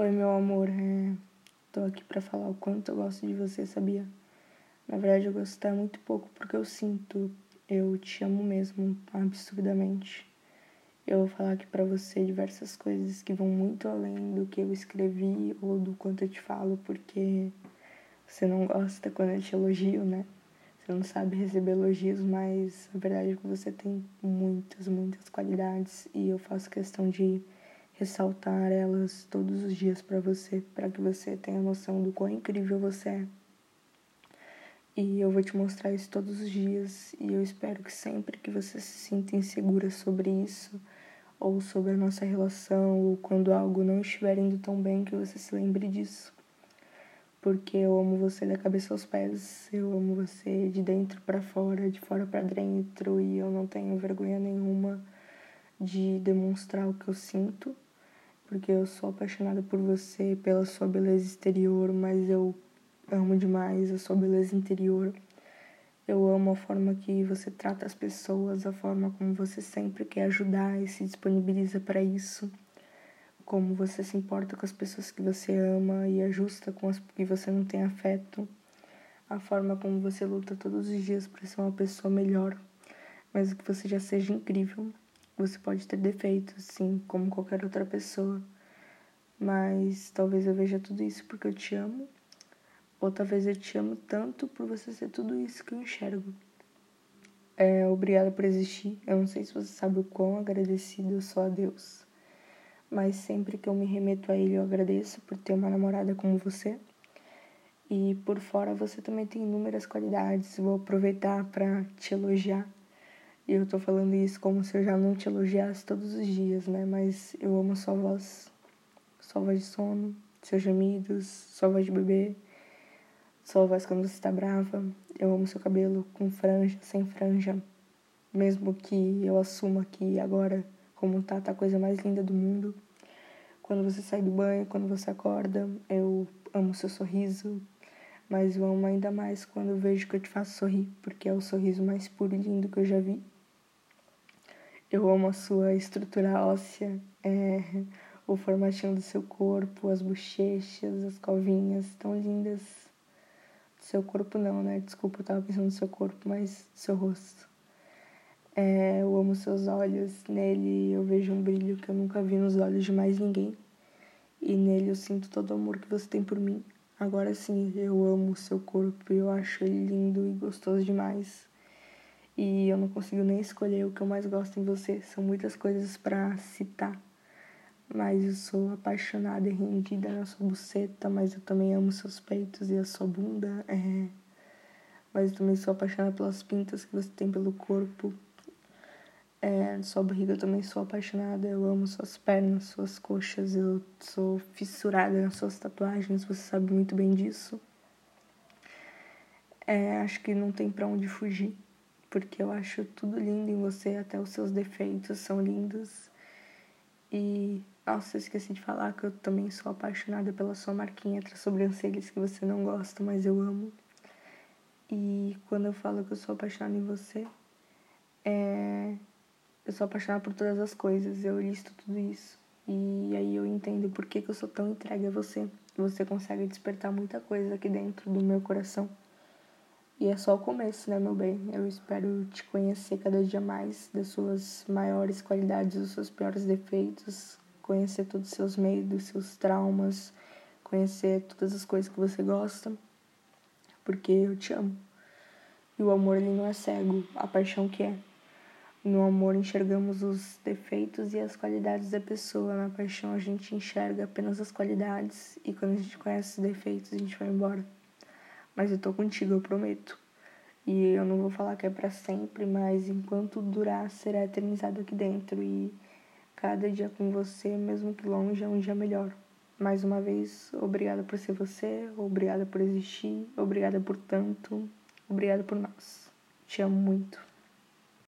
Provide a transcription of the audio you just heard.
Oi, meu amor. É... Tô aqui pra falar o quanto eu gosto de você, sabia? Na verdade, eu gosto até muito pouco porque eu sinto. Eu te amo mesmo, absurdamente. Eu vou falar aqui pra você diversas coisas que vão muito além do que eu escrevi ou do quanto eu te falo, porque você não gosta quando eu te elogio, né? Você não sabe receber elogios, mas a verdade é que você tem muitas, muitas qualidades e eu faço questão de ressaltar elas todos os dias para você, para que você tenha noção do quão incrível você é. E eu vou te mostrar isso todos os dias e eu espero que sempre que você se sinta insegura sobre isso, ou sobre a nossa relação, ou quando algo não estiver indo tão bem, que você se lembre disso. Porque eu amo você da cabeça aos pés, eu amo você de dentro para fora, de fora para dentro, e eu não tenho vergonha nenhuma de demonstrar o que eu sinto porque eu sou apaixonada por você, pela sua beleza exterior, mas eu amo demais a sua beleza interior. Eu amo a forma que você trata as pessoas, a forma como você sempre quer ajudar e se disponibiliza para isso. Como você se importa com as pessoas que você ama e ajusta com as que você não tem afeto. A forma como você luta todos os dias para ser uma pessoa melhor, mas que você já seja incrível. Você pode ter defeitos, sim, como qualquer outra pessoa. Mas talvez eu veja tudo isso porque eu te amo. Ou talvez eu te amo tanto por você ser tudo isso que eu enxergo. É, obrigada por existir. Eu não sei se você sabe o quão agradecido eu sou a Deus. Mas sempre que eu me remeto a Ele, eu agradeço por ter uma namorada como você. E por fora você também tem inúmeras qualidades. Vou aproveitar para te elogiar e eu tô falando isso como se eu já não te elogiasse todos os dias, né? Mas eu amo sua voz, sua voz de sono, seus gemidos, sua voz de bebê, sua voz quando você está brava. Eu amo seu cabelo com franja, sem franja. Mesmo que eu assuma que agora, como tá, tá a coisa mais linda do mundo. Quando você sai do banho, quando você acorda, eu amo seu sorriso, mas eu amo ainda mais quando vejo que eu te faço sorrir, porque é o sorriso mais puro e lindo que eu já vi. Eu amo a sua estrutura óssea, é, o formatinho do seu corpo, as bochechas, as covinhas tão lindas. Do seu corpo não, né? Desculpa, eu tava pensando no seu corpo, mas do seu rosto. É, eu amo seus olhos, nele eu vejo um brilho que eu nunca vi nos olhos de mais ninguém. E nele eu sinto todo o amor que você tem por mim. Agora sim, eu amo o seu corpo eu acho ele lindo e gostoso demais e eu não consigo nem escolher o que eu mais gosto em você. São muitas coisas para citar, mas eu sou apaixonada e rendida na sua buceta, mas eu também amo seus peitos e a sua bunda. É... Mas eu também sou apaixonada pelas pintas que você tem pelo corpo. É, sua barriga eu também sou apaixonada. Eu amo suas pernas, suas coxas. Eu sou fissurada nas suas tatuagens. Você sabe muito bem disso. É, acho que não tem para onde fugir porque eu acho tudo lindo em você, até os seus defeitos são lindos. E, nossa, eu esqueci de falar que eu também sou apaixonada pela sua marquinha entre as sobrancelhas que você não gosta, mas eu amo. E quando eu falo que eu sou apaixonada em você, é... eu sou apaixonada por todas as coisas, eu listo tudo isso. E aí eu entendo por que, que eu sou tão entregue a você. Você consegue despertar muita coisa aqui dentro do meu coração. E é só o começo, né, meu bem? Eu espero te conhecer cada dia mais das suas maiores qualidades, dos seus piores defeitos, conhecer todos os seus medos, seus traumas, conhecer todas as coisas que você gosta, porque eu te amo. E o amor, ele não é cego, a paixão que é. No amor enxergamos os defeitos e as qualidades da pessoa. Na paixão a gente enxerga apenas as qualidades e quando a gente conhece os defeitos a gente vai embora mas eu tô contigo, eu prometo. E eu não vou falar que é para sempre, mas enquanto durar, será eternizado aqui dentro. E cada dia com você, mesmo que longe, é um dia melhor. Mais uma vez, obrigada por ser você, obrigada por existir, obrigada por tanto, obrigada por nós. Te amo muito.